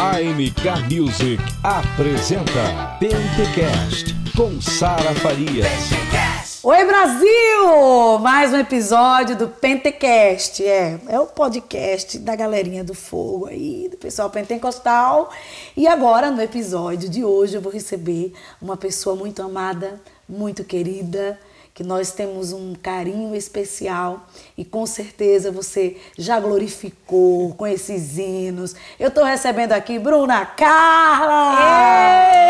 AMK Music apresenta Pentecast com Sara Farias. Oi Brasil! Mais um episódio do Pentecast. É, é o podcast da galerinha do fogo aí, do pessoal pentecostal. E agora, no episódio de hoje, eu vou receber uma pessoa muito amada, muito querida, que nós temos um carinho especial e com certeza você já glorificou com esses hinos. Eu estou recebendo aqui Bruna Carla!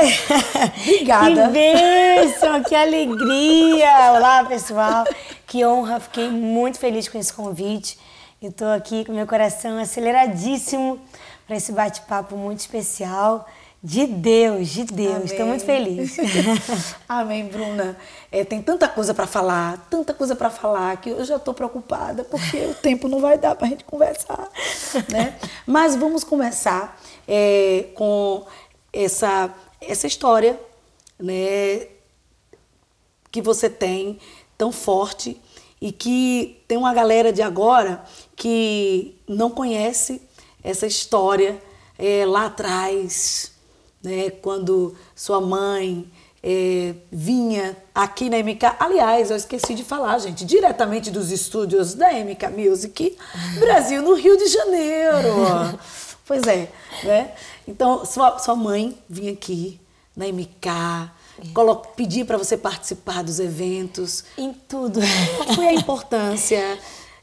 Obrigada! Que bênção, que alegria! Olá, pessoal! Que honra, fiquei muito feliz com esse convite. Estou aqui com meu coração aceleradíssimo para esse bate-papo muito especial. De Deus, de Deus. Estou muito feliz. Amém, Bruna. É, tem tanta coisa para falar, tanta coisa para falar que eu já estou preocupada porque o tempo não vai dar para a gente conversar, né? Mas vamos começar é, com essa essa história, né? Que você tem tão forte e que tem uma galera de agora que não conhece essa história é, lá atrás né? Quando sua mãe é, vinha aqui na MK. Aliás, eu esqueci de falar, gente, diretamente dos estúdios da MK Music, Brasil, no Rio de Janeiro. pois é, né? Então, sua, sua mãe vinha aqui na MK, é. pedir para você participar dos eventos. Em tudo. Qual foi a importância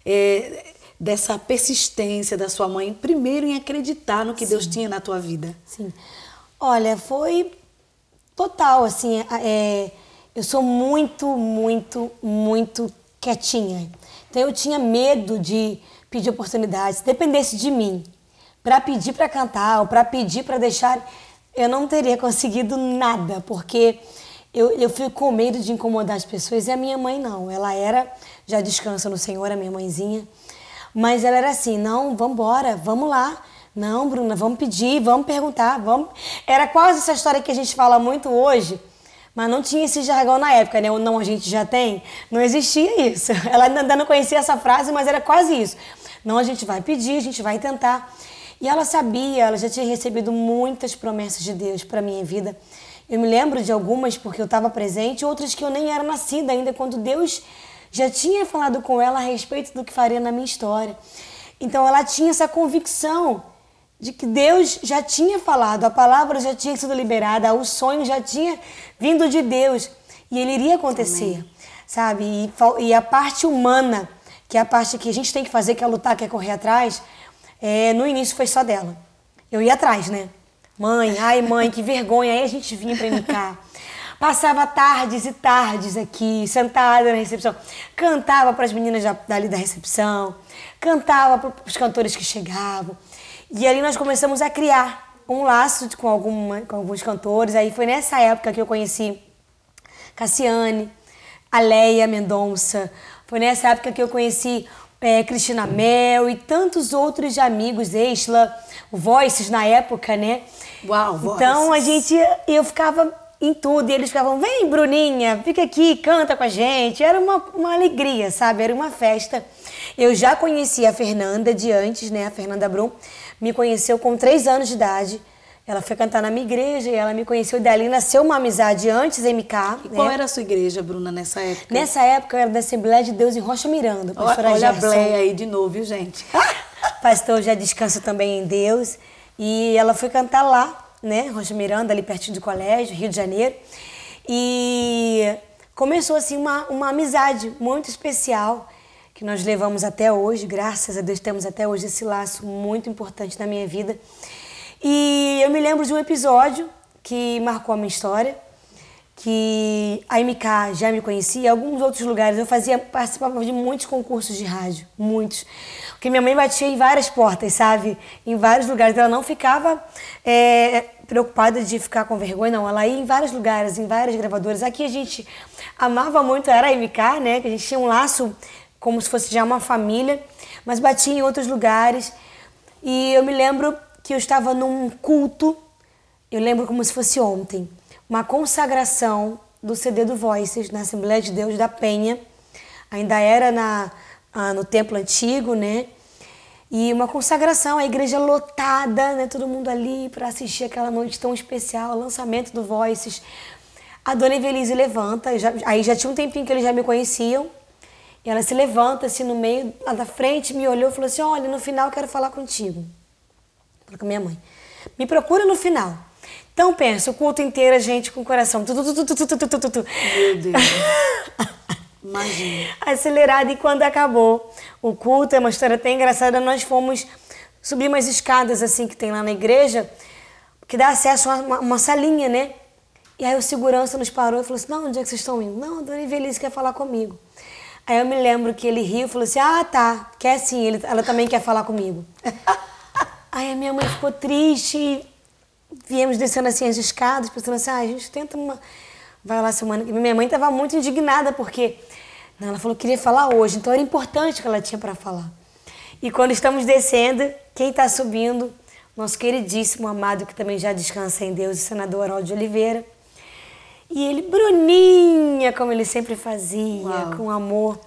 é, dessa persistência da sua mãe, primeiro em acreditar no que Sim. Deus tinha na tua vida? Sim. Olha, foi total, assim, é, eu sou muito, muito, muito quietinha. Então eu tinha medo de pedir oportunidades, se dependesse de mim, para pedir para cantar ou para pedir para deixar, eu não teria conseguido nada, porque eu, eu fico com medo de incomodar as pessoas e a minha mãe não. Ela era, já descansa no Senhor, a minha mãezinha, mas ela era assim: não, vamos embora, vamos lá. Não, Bruna, vamos pedir, vamos perguntar, vamos. Era quase essa história que a gente fala muito hoje, mas não tinha esse jargão na época, né? O não a gente já tem. Não existia isso. Ela ainda não conhecia essa frase, mas era quase isso. Não, a gente vai pedir, a gente vai tentar. E ela sabia, ela já tinha recebido muitas promessas de Deus para minha vida. Eu me lembro de algumas porque eu estava presente, outras que eu nem era nascida ainda quando Deus já tinha falado com ela a respeito do que faria na minha história. Então ela tinha essa convicção de que Deus já tinha falado, a palavra já tinha sido liberada, o sonho já tinha vindo de Deus e ele iria acontecer, Amém. sabe? E, e, a parte humana, que é a parte que a gente tem que fazer, que é lutar, que é correr atrás, é, no início foi só dela. Eu ia atrás, né? Mãe, ai mãe, que vergonha. Aí a gente vinha pra MK. Passava tardes e tardes aqui, sentada na recepção. Cantava para as meninas dali da recepção, cantava para os cantores que chegavam. E ali nós começamos a criar um laço com, alguma, com alguns cantores. Aí foi nessa época que eu conheci Cassiane, a Leia Mendonça. Foi nessa época que eu conheci é, Cristina Mel e tantos outros amigos, Exla, Voices na época, né? Uau, Voices. Então a gente, eu ficava em tudo e eles ficavam, vem Bruninha, fica aqui, canta com a gente. Era uma, uma alegria, sabe? Era uma festa. Eu já conhecia a Fernanda de antes, né? A Fernanda Brum me conheceu com três anos de idade. Ela foi cantar na minha igreja e ela me conheceu. E dali nasceu uma amizade antes, MK. E né? qual era a sua igreja, Bruna, nessa época? Nessa época eu era da Assembleia de Deus em Rocha Miranda. Olha, olha a Bleia aí de novo, viu, gente? Pastor já descansa também em Deus. E ela foi cantar lá, né? Rocha Miranda, ali pertinho do colégio, Rio de Janeiro. E começou assim uma, uma amizade muito especial que nós levamos até hoje, graças a Deus temos até hoje esse laço muito importante na minha vida. E eu me lembro de um episódio que marcou a minha história, que a MK já me conhecia, em alguns outros lugares eu fazia participava de muitos concursos de rádio, muitos, porque minha mãe batia em várias portas, sabe, em vários lugares. Ela não ficava é, preocupada de ficar com vergonha, não. Ela ia em vários lugares, em várias gravadoras. Aqui a gente amava muito era a MK, né? Que a gente tinha um laço como se fosse já uma família, mas batia em outros lugares. E eu me lembro que eu estava num culto, eu lembro como se fosse ontem, uma consagração do CD do Voices na Assembleia de Deus da Penha. Ainda era na, ah, no templo antigo, né? E uma consagração, a igreja lotada, né? Todo mundo ali para assistir aquela noite tão especial, lançamento do Voices. A dona Evelise levanta, já, aí já tinha um tempinho que eles já me conheciam. E ela se levanta assim no meio, lá da frente, me olhou e falou assim: Olha, no final quero falar contigo. Falei com minha mãe. Me procura no final. Então pensa, o culto inteiro a gente com o coração. Tu, tu, tu, Meu Deus. Imagina. Acelerado. E quando acabou o culto, é uma história até engraçada, nós fomos subir umas escadas assim que tem lá na igreja, que dá acesso a uma, uma salinha, né? E aí o segurança nos parou e falou assim: Não, onde é que vocês estão indo? Não, a dona Evelise quer falar comigo. Aí eu me lembro que ele riu e falou assim, ah, tá, quer sim, ele, ela também quer falar comigo. aí a minha mãe ficou triste viemos descendo assim as escadas, pensando assim, ah, a gente tenta uma... Vai lá semana... E minha mãe estava muito indignada porque não, ela falou que queria falar hoje, então era importante o que ela tinha para falar. E quando estamos descendo, quem está subindo? Nosso queridíssimo amado, que também já descansa em Deus, o senador Haroldo de Oliveira. E ele, Bruninha, como ele sempre fazia, Uau. com amor.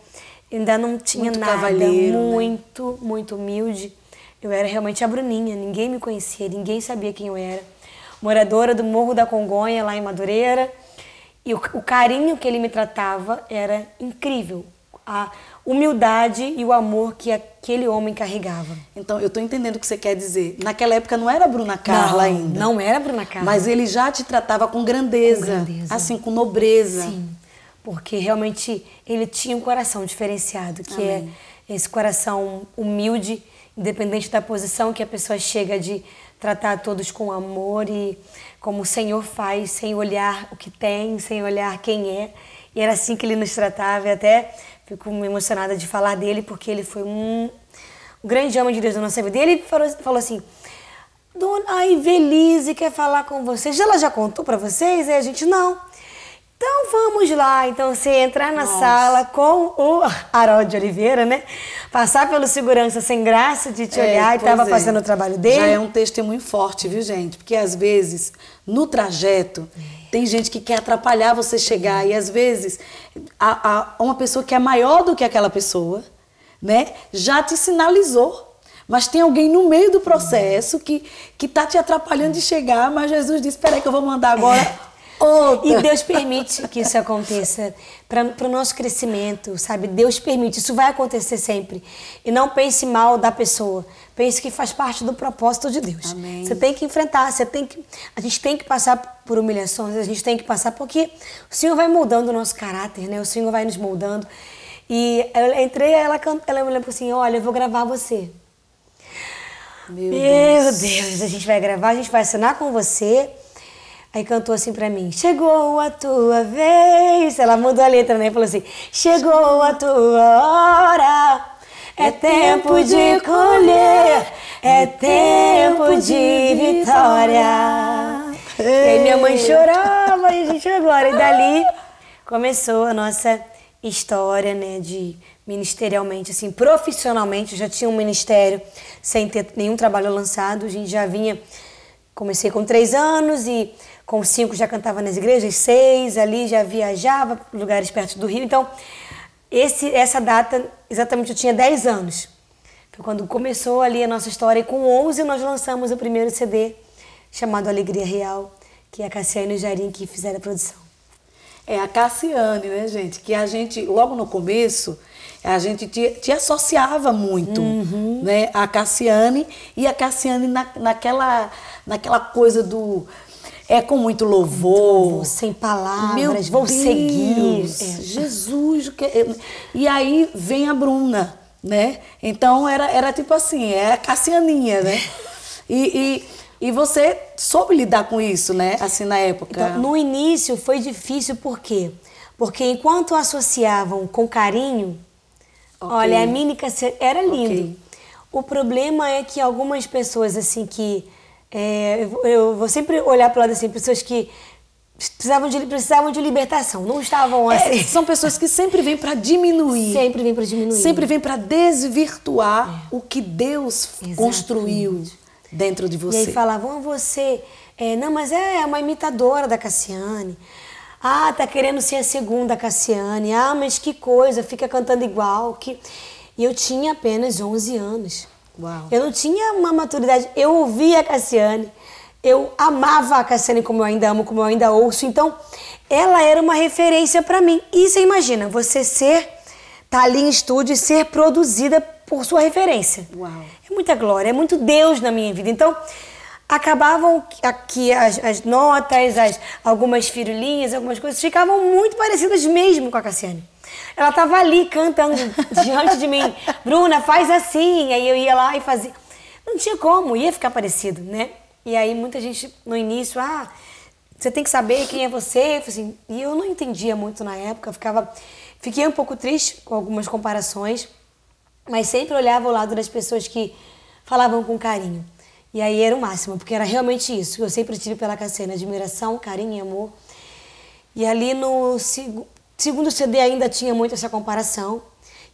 Ainda não tinha Muito nada, né? muito, muito humilde. Eu era realmente a Bruninha, ninguém me conhecia, ninguém sabia quem eu era. Moradora do Morro da Congonha, lá em Madureira. E o, o carinho que ele me tratava era incrível. A humildade e o amor que aquele homem carregava. Então, eu tô entendendo o que você quer dizer. Naquela época não era Bruna Carla não, ainda. Não era Bruna Carla. Mas ele já te tratava com grandeza, Com grandeza. assim, com nobreza. Sim, porque realmente ele tinha um coração diferenciado, que é esse coração humilde, independente da posição que a pessoa chega de tratar todos com amor e como o Senhor faz, sem olhar o que tem, sem olhar quem é. E era assim que ele nos tratava e até fico emocionada de falar dele, porque ele foi um, um grande homem de Deus na nossa vida. E ele falou, falou assim, Dona Ivelise quer falar com vocês. Ela já contou para vocês? Aí a gente, não. Então vamos lá. Então você entrar na sala com o Harold de Oliveira, né? Passar pelo segurança sem graça de te É, olhar e pois tava é. fazendo o trabalho dele. Já é um testemunho forte, viu, gente? Porque às vezes, no trajeto, tem gente que quer atrapalhar você chegar. E às vezes, a, a- uma pessoa que é maior do que aquela pessoa, né, já te sinalizou. Mas tem alguém no meio do processo que, que tá te atrapalhando de chegar, mas Jesus disse: Espera aí que eu vou mandar agora outra. E Deus permite que isso aconteça para o nosso crescimento, sabe? Deus permite, isso vai acontecer sempre. E não pense mal da pessoa, pense que faz parte do propósito de Deus. Amém. Você tem que enfrentar, você tem que, a gente tem que passar por humilhações, a gente tem que passar porque o Senhor vai moldando o nosso caráter, né? O Senhor vai nos moldando. E eu entrei, ela, ela me lembrou assim, olha, eu vou gravar você. Meu Meu Deus, a gente vai gravar, a gente vai assinar com você. Aí cantou assim pra mim: Chegou a tua vez. Ela mudou a letra, né? Falou assim: Chegou a tua hora. É tempo de colher, é tempo de vitória. E aí minha mãe chorava e a gente agora. E dali começou a nossa história, né, de ministerialmente, assim, profissionalmente, eu já tinha um ministério sem ter nenhum trabalho lançado, a gente já vinha, comecei com três anos e com cinco já cantava nas igrejas, seis ali já viajava para lugares perto do Rio, então esse, essa data, exatamente eu tinha 10 anos, foi quando começou ali a nossa história e com 11 nós lançamos o primeiro CD chamado Alegria Real, que é a Cassiane e o Jairim que fizeram a produção. É a Cassiane, né, gente? Que a gente, logo no começo, a gente te, te associava muito, Uhum. né? A Cassiane e a Cassiane na, naquela, naquela coisa do. É com muito louvor. Sem palavras, Meu vou Deus, seguir. É. Jesus. que- E aí vem a Bruna, né? Então era, era tipo assim, é a Cassianinha, né? E, e, e você soube lidar com isso, né? Assim, na época. Então, no início foi difícil, por quê? Porque enquanto associavam com carinho, Ok. olha, a se- era lindo. Ok. O problema é que algumas pessoas, assim, que. É, eu vou- eu vou sempre olhar para lado assim, pessoas que precisavam de, precisavam de libertação, não estavam É, assim. são pessoas que sempre vêm para diminuir. Sempre vem para diminuir. Sempre vem para desvirtuar o que Deus Exatamente. construiu dentro de E você. aí falavam, "Ah, você. é, não, mas é uma imitadora da Cassiane. Ah, tá querendo ser a segunda Cassiane. Ah, mas que coisa, fica cantando igual. Que... E eu tinha apenas 11 anos. Uau. Eu não tinha uma maturidade. Eu ouvia a Cassiane, eu amava a Cassiane como eu ainda amo, como eu ainda ouço. Então, ela era uma referência para mim. E você imagina, você ser, tá ali em estúdio e ser produzida por sua referência. Uau. É muita glória, é muito Deus na minha vida. Então, acabavam aqui as, as notas, as, algumas firulinhas, algumas coisas, ficavam muito parecidas mesmo com a Cassiane. Ela tava ali cantando diante de mim, Bruna, faz assim. Aí eu ia lá e fazia. Não tinha como, ia ficar parecido, né? E aí muita gente no início, ah, você tem que saber quem é você. Assim, e eu não entendia muito na época, ficava, fiquei um pouco triste com algumas comparações, mas sempre olhava o lado das pessoas que falavam com carinho. E aí era o máximo, porque era realmente isso. Eu sempre tive pela Cassiane admiração, carinho e amor. E ali no segundo CD ainda tinha muito essa comparação.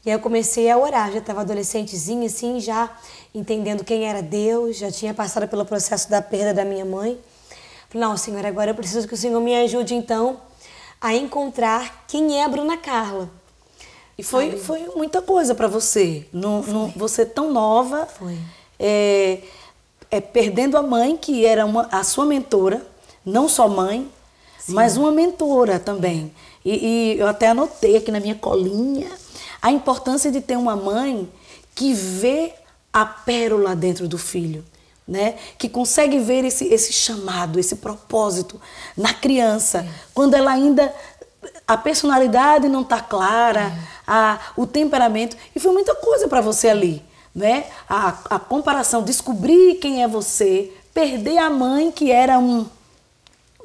E aí eu comecei a orar, já estava adolescentezinha assim, já entendendo quem era Deus, já tinha passado pelo processo da perda da minha mãe. Falei, não, Senhor, agora eu preciso que o Senhor me ajude então a encontrar quem é a Bruna Carla. E foi, foi muita coisa para você. No, no, você tão nova. Foi. É, é, perdendo a mãe, que era uma, a sua mentora, não só mãe, Sim. mas uma mentora também. E, e eu até anotei aqui na minha colinha a importância de ter uma mãe que vê a pérola dentro do filho. Né? Que consegue ver esse, esse chamado, esse propósito na criança, é. quando ela ainda a personalidade não está clara, é. a, o temperamento e foi muita coisa para você ali, né? A, a comparação, descobrir quem é você, perder a mãe que era um, um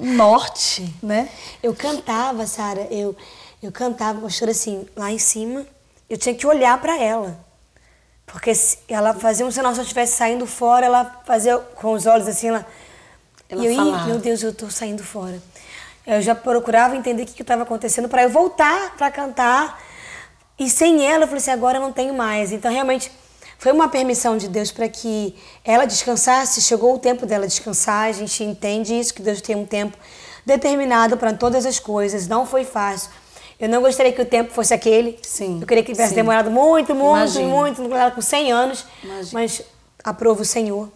norte, né? Eu cantava, Sara, eu eu cantava, pastora assim, lá em cima, eu tinha que olhar para ela. Porque ela fazia um sinal, se eu estivesse saindo fora, ela fazia com os olhos assim, ela. ela e eu ia, meu Deus, eu estou saindo fora. Eu já procurava entender o que estava acontecendo para eu voltar para cantar. E sem ela, eu falei assim: agora eu não tenho mais. Então, realmente, foi uma permissão de Deus para que ela descansasse. Chegou o tempo dela descansar. A gente entende isso, que Deus tem um tempo determinado para todas as coisas. Não foi fácil. Eu não gostaria que o tempo fosse aquele. Sim. Eu queria que tivesse sim. demorado muito, muito, Imagina. muito, ela com 100 anos. Imagina. Mas aprovo o Senhor.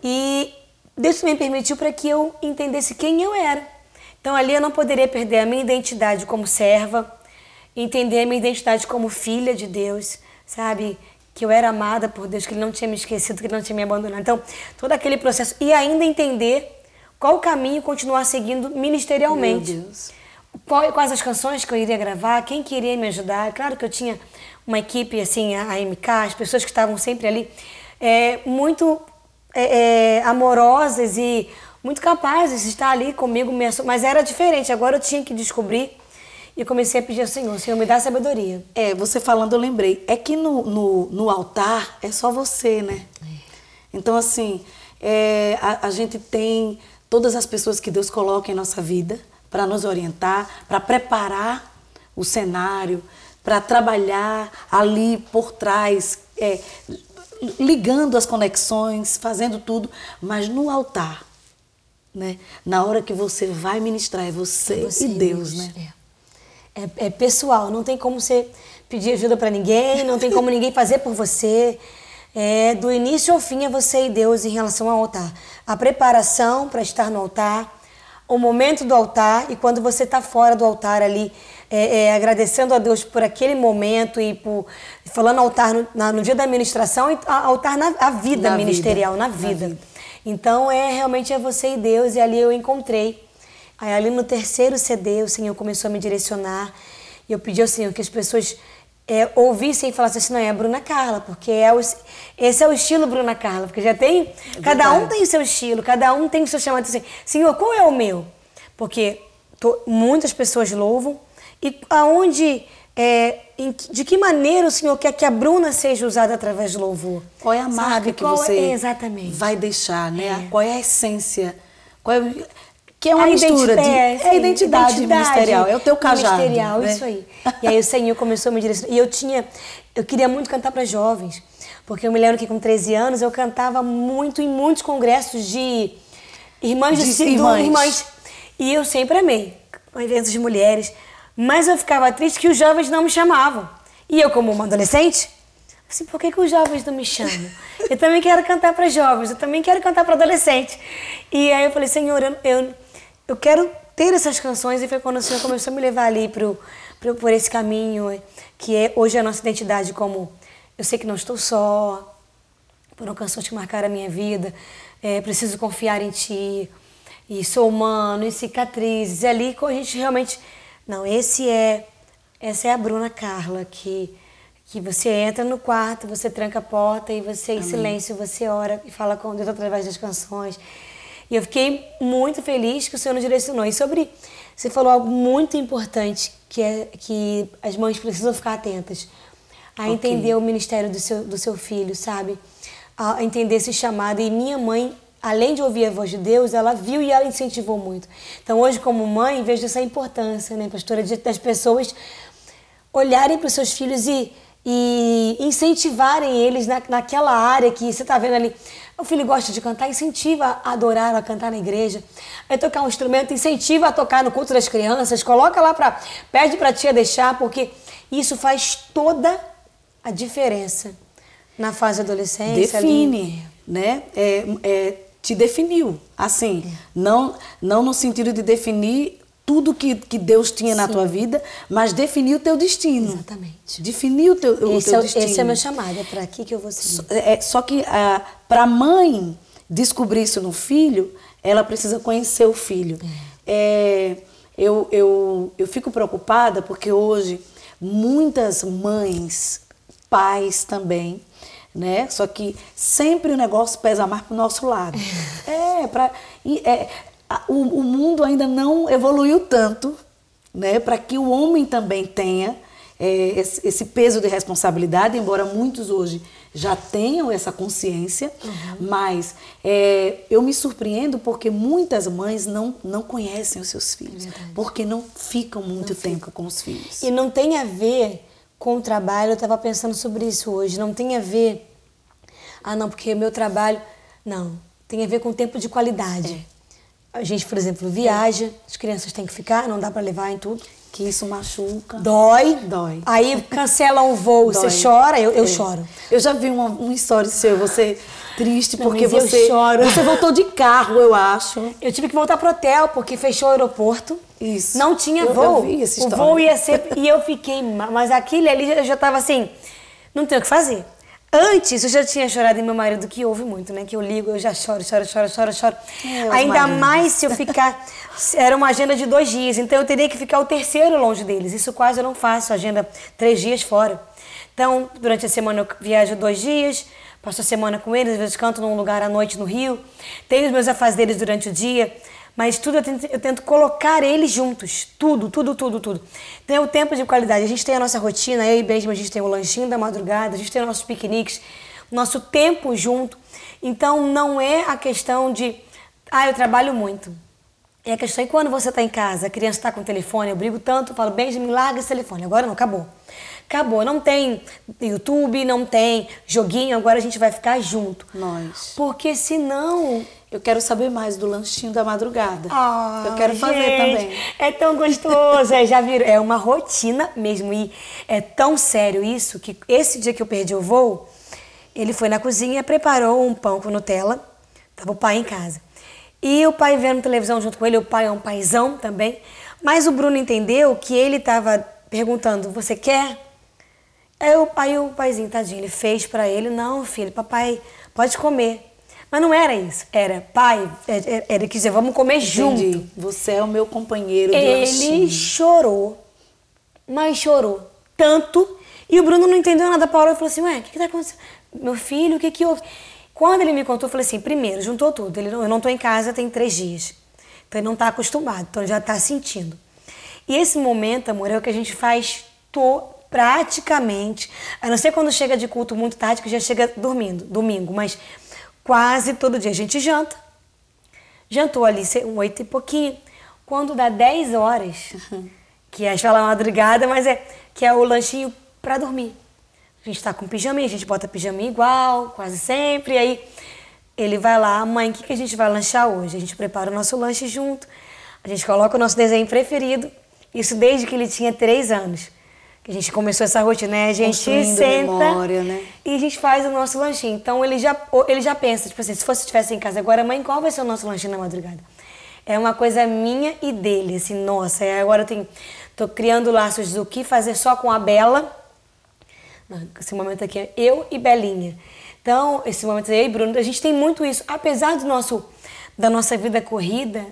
E Deus também permitiu para que eu entendesse quem eu era. Então ali eu não poderia perder a minha identidade como serva, entender a minha identidade como filha de Deus, sabe? Que eu era amada por Deus, que Ele não tinha me esquecido, que Ele não tinha me abandonado. Então, todo aquele processo. E ainda entender qual caminho continuar seguindo ministerialmente. Meu Deus qual, quais as canções que eu iria gravar, quem queria me ajudar. Claro que eu tinha uma equipe, assim, a, MK, as pessoas que estavam sempre ali, é, muito é, é, amorosas e muito capazes de estar ali comigo, mas era diferente. Agora eu tinha que descobrir e comecei a pedir ao Senhor, Senhor, me dá sabedoria. É, você falando, eu lembrei. É que no, no, no altar é só você, né? É. Então, assim, é, a, a gente tem todas as pessoas que Deus coloca em nossa vida para nos orientar, para preparar o cenário, para trabalhar ali por trás, é, ligando as conexões, fazendo tudo, mas no altar, né? Na hora que você vai ministrar, é você, é você e Deus, né? É. é. É, pessoal, não tem como você pedir ajuda para ninguém, não tem como ninguém fazer por você. É, do início ao fim é você e Deus em relação ao altar. A preparação para estar no altar, o momento do altar e quando você está fora do altar ali, é, é, agradecendo a Deus por aquele momento e por falando altar no, na, no dia da ministração e altar na a vida na ministerial, vida. Na, vida. na vida. Então é realmente é você e Deus e ali eu encontrei. Aí ali no terceiro CD o Senhor começou a me direcionar e eu pedi ao Senhor que as pessoas é, ouvissem e falassem assim, não, é a Bruna Carla, porque é o, esse é o estilo Bruna Carla, porque já tem, é cada um tem o seu estilo, cada um tem o seu chamado, assim, Senhor, qual é o meu? Porque tô, muitas pessoas louvam, e aonde, é, de que maneira o Senhor quer que a Bruna seja usada através do louvor? Qual é a marca Sabe? que qual você é, exatamente. vai deixar, né? É. Qual é a essência? Qual é, que é uma a mistura de. É, é a identidade, identidade, ministerial, é o teu cajado. Ministerial, né? isso aí. E aí o Senhor começou a me direcionar. E eu tinha. Eu queria muito cantar para jovens. Porque eu me lembro que com 13 anos eu cantava muito em muitos congressos de irmãs de, de irmãs. irmãs. E eu sempre amei eventos de mulheres. Mas eu ficava triste que os jovens não me chamavam. E eu, como uma adolescente, assim, por que, que os jovens não me chamam? Eu também quero cantar para jovens, eu também quero cantar para adolescente. E aí eu falei, Senhor, eu, eu, eu quero ter essas canções. E foi quando o Senhor começou a me levar ali pro, pro, por esse caminho, que é hoje a nossa identidade como eu sei que não estou só, foram canções que marcaram a minha vida, é, preciso confiar em Ti, e sou humano, e cicatrizes. E ali a gente realmente. Não, esse é. Essa é a Bruna Carla, que, que você entra no quarto, você tranca a porta e você, em silêncio, você ora e fala com Deus através das canções. E eu fiquei muito feliz que o Senhor nos direcionou. E sobre. Você falou algo muito importante, que é que as mães precisam ficar atentas a okay. entender o ministério do seu, do seu filho, sabe? A entender esse chamado. E minha mãe, além de ouvir a voz de Deus, ela viu e ela incentivou muito. Então, hoje, como mãe, vejo essa importância, né, pastora, das pessoas olharem para os seus filhos e, e incentivarem eles na, naquela área que você está vendo ali. O filho gosta de cantar, incentiva a adorar, a cantar na igreja. Vai tocar um instrumento, incentiva a tocar no culto das crianças, coloca lá para pede para tia deixar, porque isso faz toda a diferença na fase adolescência? Define, ali. né? É, é, te definiu. Assim, é. não, não no sentido de definir tudo que, que Deus tinha Sim. na tua vida, mas definir o teu destino. Exatamente. Definir o teu, o esse teu é, destino. Esse é meu chamado, é para aqui que eu vou seguir. Só, é, só que ah, para a mãe descobrir isso no filho, ela precisa conhecer o filho. É. é. eu, eu, eu fico preocupada porque hoje muitas mães pais também, né? Só que sempre o negócio pesa mais para o nosso lado. é, para é, o, o mundo ainda não evoluiu tanto, né? Para que o homem também tenha é, esse, peso de responsabilidade, embora muitos hoje já tenham essa consciência, uhum. mas é, eu me surpreendo porque muitas mães não, não conhecem os seus filhos, é porque não ficam muito não tempo fica. com os filhos. E não tem a ver com o trabalho, eu estava pensando sobre isso hoje. Não tem a ver, ah, não, porque o meu trabalho. Não, tem a ver com tempo de qualidade. É. A gente, por exemplo, viaja, as crianças têm que ficar, não dá para levar em tudo. Que isso machuca. Dói. Dói. Aí cancela um voo, Dói. você chora, eu, eu é. choro. Eu já vi uma, uma história seu, você triste não, porque você. choro. Você voltou de carro, eu acho. Eu tive que voltar pro hotel porque fechou o aeroporto. Isso. Não tinha eu, voo. Eu vi essa história. O voo ia ser. e eu fiquei. Mas aquele ali eu já estava assim. Não tem o que fazer. Antes eu já tinha chorado e meu marido que ouve muito, né? Que eu ligo, eu já choro, choro, choro, choro, choro. É, Ainda maridos. mais se eu ficar. Era uma agenda de dois dias, então eu teria que ficar o terceiro longe deles. Isso quase eu não faço, agenda três dias fora. Então, durante a semana eu viajo dois dias, passo a semana com eles, às vezes canto num lugar à noite no Rio. Tenho os meus afazeres durante o dia. Mas tudo eu tento, eu tento colocar eles juntos. Tudo, tudo, tudo, tudo. Então é o tempo de qualidade. A gente tem a nossa rotina, eu e Benjamin, a gente tem o lanchinho da madrugada, a gente tem nossos piqueniques, nosso tempo junto. Então não é a questão de, ah, eu trabalho muito. É a questão, e quando você está em casa, a criança está com o telefone, eu brigo tanto, eu falo, Benjamin, larga esse telefone. Agora não, acabou. Acabou. Não tem YouTube, não tem joguinho, agora a gente vai ficar junto. Nós. Porque senão eu quero saber mais do lanchinho da madrugada. Ah, eu quero fazer também. É tão gostoso, é, já viram? É uma rotina mesmo e é tão sério isso que esse dia que eu perdi o voo, ele foi na cozinha, preparou um pão com Nutella, tava o pai em casa. E o pai vendo televisão junto com ele, o pai é um paizão também. Mas o Bruno entendeu que ele estava perguntando: "Você quer?" Aí o, aí o paizinho, tadinho, ele fez para ele: "Não, filho, papai pode comer." Mas não era isso. Era, pai, era, é, é, era que dizer, vamos comer Entendi. junto. Você é o meu companheiro de Ele lanchinho. chorou, mas chorou tanto. E o Bruno não entendeu nada. Parou e falou assim: Ué, o que, que tá acontecendo? Meu filho, o que que houve? Quando ele me contou, eu falei assim: primeiro, juntou tudo. Ele, eu não estou em casa tem três dias. Então ele não está acostumado, então ele já está sentindo. E esse momento, amor, é o que a gente faz to, praticamente. A não ser quando chega de culto muito tarde, que já chega dormindo, domingo, mas Quase todo dia a gente janta. Jantou ali um oito e pouquinho. Quando dá 10 horas, uhum. que a gente fala madrugada, mas é que é o lanchinho para dormir. A gente está com pijaminha, a gente bota pijaminha igual, quase sempre. Aí ele vai lá, mãe, o que, que a gente vai lanchar hoje? A gente prepara o nosso lanche junto. A gente coloca o nosso desenho preferido. Isso desde que ele tinha três anos. Que a gente começou essa rotina, né? A gente senta memória, né? e a gente faz o nosso lanchinho. Então ele já, ele já pensa, tipo assim, se fosse estivesse em casa agora, mãe, qual vai ser o nosso lanchinho na madrugada? É uma coisa minha e dele, assim, nossa, é, agora eu tenho, tô criando laços do que fazer só com a Bela. Esse momento aqui é eu e Belinha. Então, esse momento é eu e Bruno, a gente tem muito isso. Apesar do nosso, da nossa vida corrida,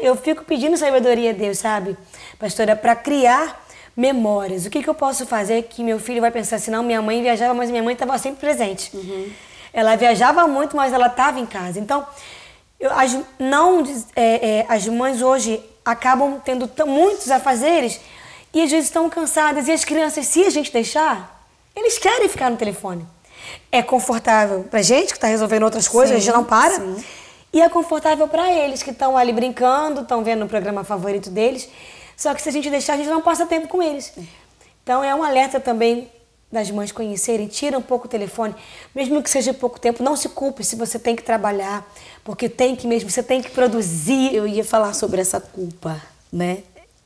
eu fico pedindo sabedoria a Deus, sabe, pastora, para criar memórias. O que, que eu posso fazer que meu filho vai pensar assim, não, minha mãe viajava, mas minha mãe estava sempre presente. Ela viajava muito, mas ela estava em casa. Então, eu, as, não, é, é, as mães hoje acabam tendo muitos afazeres e às vezes estão cansadas. E as crianças, se a gente deixar, eles querem ficar no telefone. É confortável pra gente, que está resolvendo outras coisas, a gente não para. sim. E é confortável para eles, que estão ali brincando, estão vendo o programa favorito deles. Só que se a gente deixar, a gente não passa tempo com eles. Então é um alerta também das mães conhecerem, tira um pouco o telefone, mesmo que seja pouco tempo, não se culpe se você tem que trabalhar, porque tem que mesmo, você tem que produzir. Eu ia falar sobre essa culpa, né?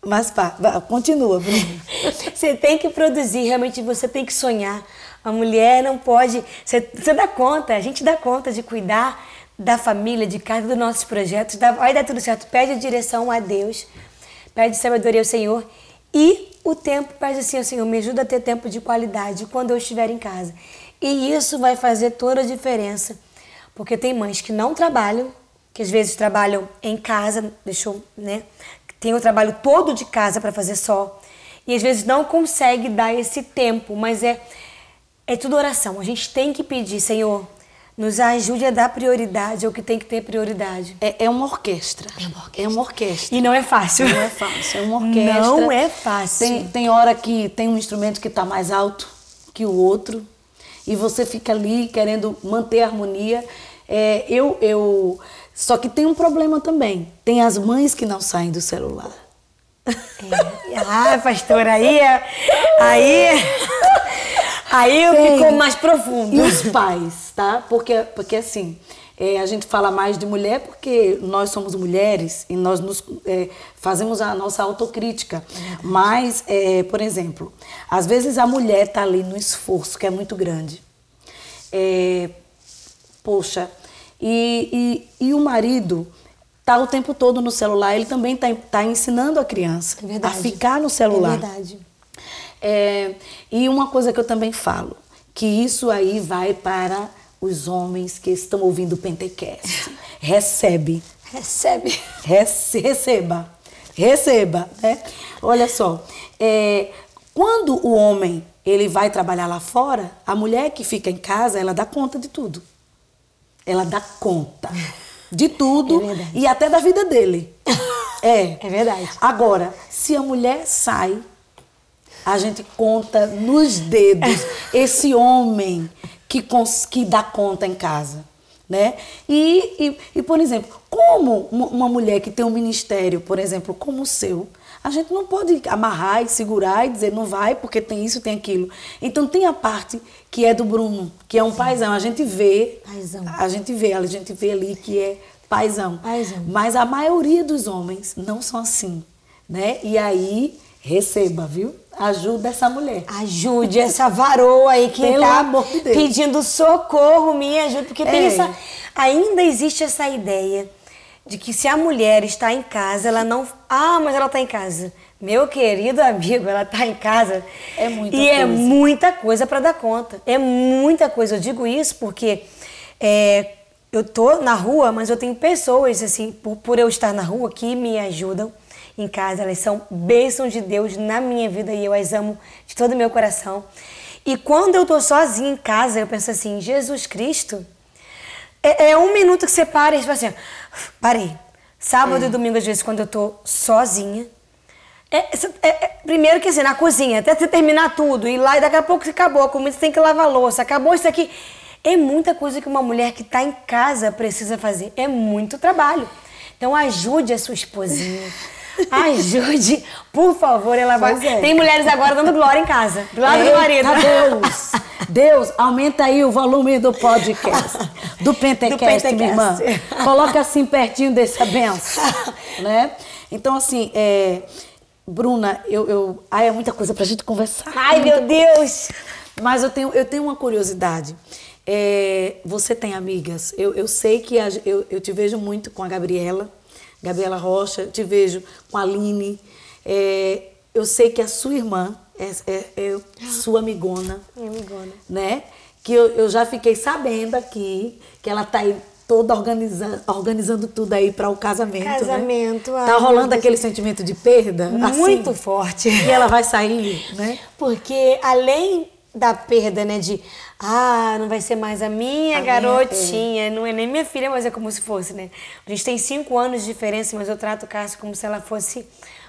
Mas pá, continua, Bruno. Você tem que produzir, realmente você tem que sonhar. A mulher não pode. Você, você dá conta, a gente dá conta de cuidar da família, de casa, dos nossos projetos. dá- vai dar tudo certo. Pede direção a Deus, pede sabedoria ao Senhor e o tempo, pede assim ao Senhor, me ajuda a ter tempo de qualidade quando eu estiver em casa. E isso vai fazer toda a diferença. Porque tem mães que não trabalham, que às vezes trabalham em casa, deixou, né? Tem o trabalho todo de casa para fazer só. E às vezes não consegue dar esse tempo, mas é é tudo oração. A gente tem que pedir, Senhor, nos ajude a dar prioridade ao que tem que ter prioridade. É, é uma orquestra. É uma orquestra. É uma orquestra. E não é fácil. Não é fácil, é uma orquestra. Não é fácil. Tem, tem hora que tem um instrumento que está mais alto que o outro e você fica ali querendo manter a harmonia. É, eu, eu, só que tem um problema também. Tem as mães que não saem do celular. É. Ah, pastora, aí é- aí aí Tem. ficou mais profundo. E os pais, tá? Porque, porque assim, é, a gente fala mais de mulher porque nós somos mulheres e nós nos, é, fazemos a nossa autocrítica. Mas, é, por exemplo, às vezes a mulher tá ali no esforço que é muito grande. É, poxa, e, e, e o marido tá o tempo todo no celular, ele também tá, tá ensinando a criança É a ficar no celular. É verdade. É, e uma coisa que eu também falo, que isso aí vai para os homens que estão ouvindo o Pentecast. Recebe, Recebe. rece- receba, receba, né? Olha só, é, quando o homem ele vai trabalhar lá fora, a mulher que fica em casa, ela dá conta de tudo. Ela dá conta de tudo É e até da vida dele. É. É verdade. Agora, se a mulher sai, a gente conta nos dedos esse homem que, cons- que dá conta em casa. Né? E, e, e, por exemplo, como uma mulher que tem um ministério, por exemplo, como o seu, a gente não pode amarrar e segurar e dizer não vai porque tem isso, tem aquilo. Então tem a parte que é do Bruno, que é um paizão. A gente vê, Paizão. a gente vê, a gente vê ali que é paizão. Paizão. Mas a maioria dos homens não são assim, né? E aí, receba, viu? Ajuda essa mulher. Ajude essa varoa aí que Pelo tá de pedindo socorro, me ajude, porque É. essa ainda existe essa ideia de que se a mulher está em casa, ela não, ah, mas ela está em casa. Meu querido amigo, ela está em casa. É muita e é coisa. muita coisa para dar conta. É muita coisa. Eu digo isso porque é, eu tô na rua, mas eu tenho pessoas assim, por, por eu estar na rua, que me ajudam em casa. Elas são bênçãos de Deus na minha vida e eu as amo de todo o meu coração. E quando eu tô sozinha em casa, eu penso assim, Jesus Cristo, é, é um minuto que você para e fala assim, parei. Sábado e domingo, às vezes, quando eu tô sozinha, é, é- é- primeiro que assim, na cozinha, até você terminar tudo, e lá e daqui a pouco você acabou a comida, você tem que lavar louça, acabou isso aqui. É muita coisa que uma mulher que está em casa precisa fazer. É muito trabalho. Então ajude a sua esposinha. Ajude, por favor, ela vai. É. Tem mulheres agora dando glória em casa, do lado do Eita marido. Deus! Deus, aumenta aí o volume do podcast, do Pentecast, Do minha irmã. Pentecast. Coloca assim pertinho dessa benção, né? Então, assim, é, Bruna, eu, eu. Ai, é muita coisa pra gente conversar. Ai, meu Deus! Mas eu tenho, eu tenho uma curiosidade. É, você tem amigas? Eu, eu sei que a- eu, eu te vejo muito com a Gabriela, Gabriela Rocha, te vejo com a Aline. É, eu sei que a sua irmã é, é- é sua amigona, Minha amigona. né? Que eu, eu já fiquei sabendo aqui que ela tá aí toda organizando, organizando tudo aí para o casamento. né? Casamento, ai, Tá rolando aquele sentimento de perda? Muito assim? forte. E ela vai sair, né? Porque além da perda, né, de ah, não vai ser mais a minha A minha, garotinha, não é nem minha filha, mas é como se fosse, né? A gente tem cinco anos de diferença, mas eu trato o Cássio como se ela fosse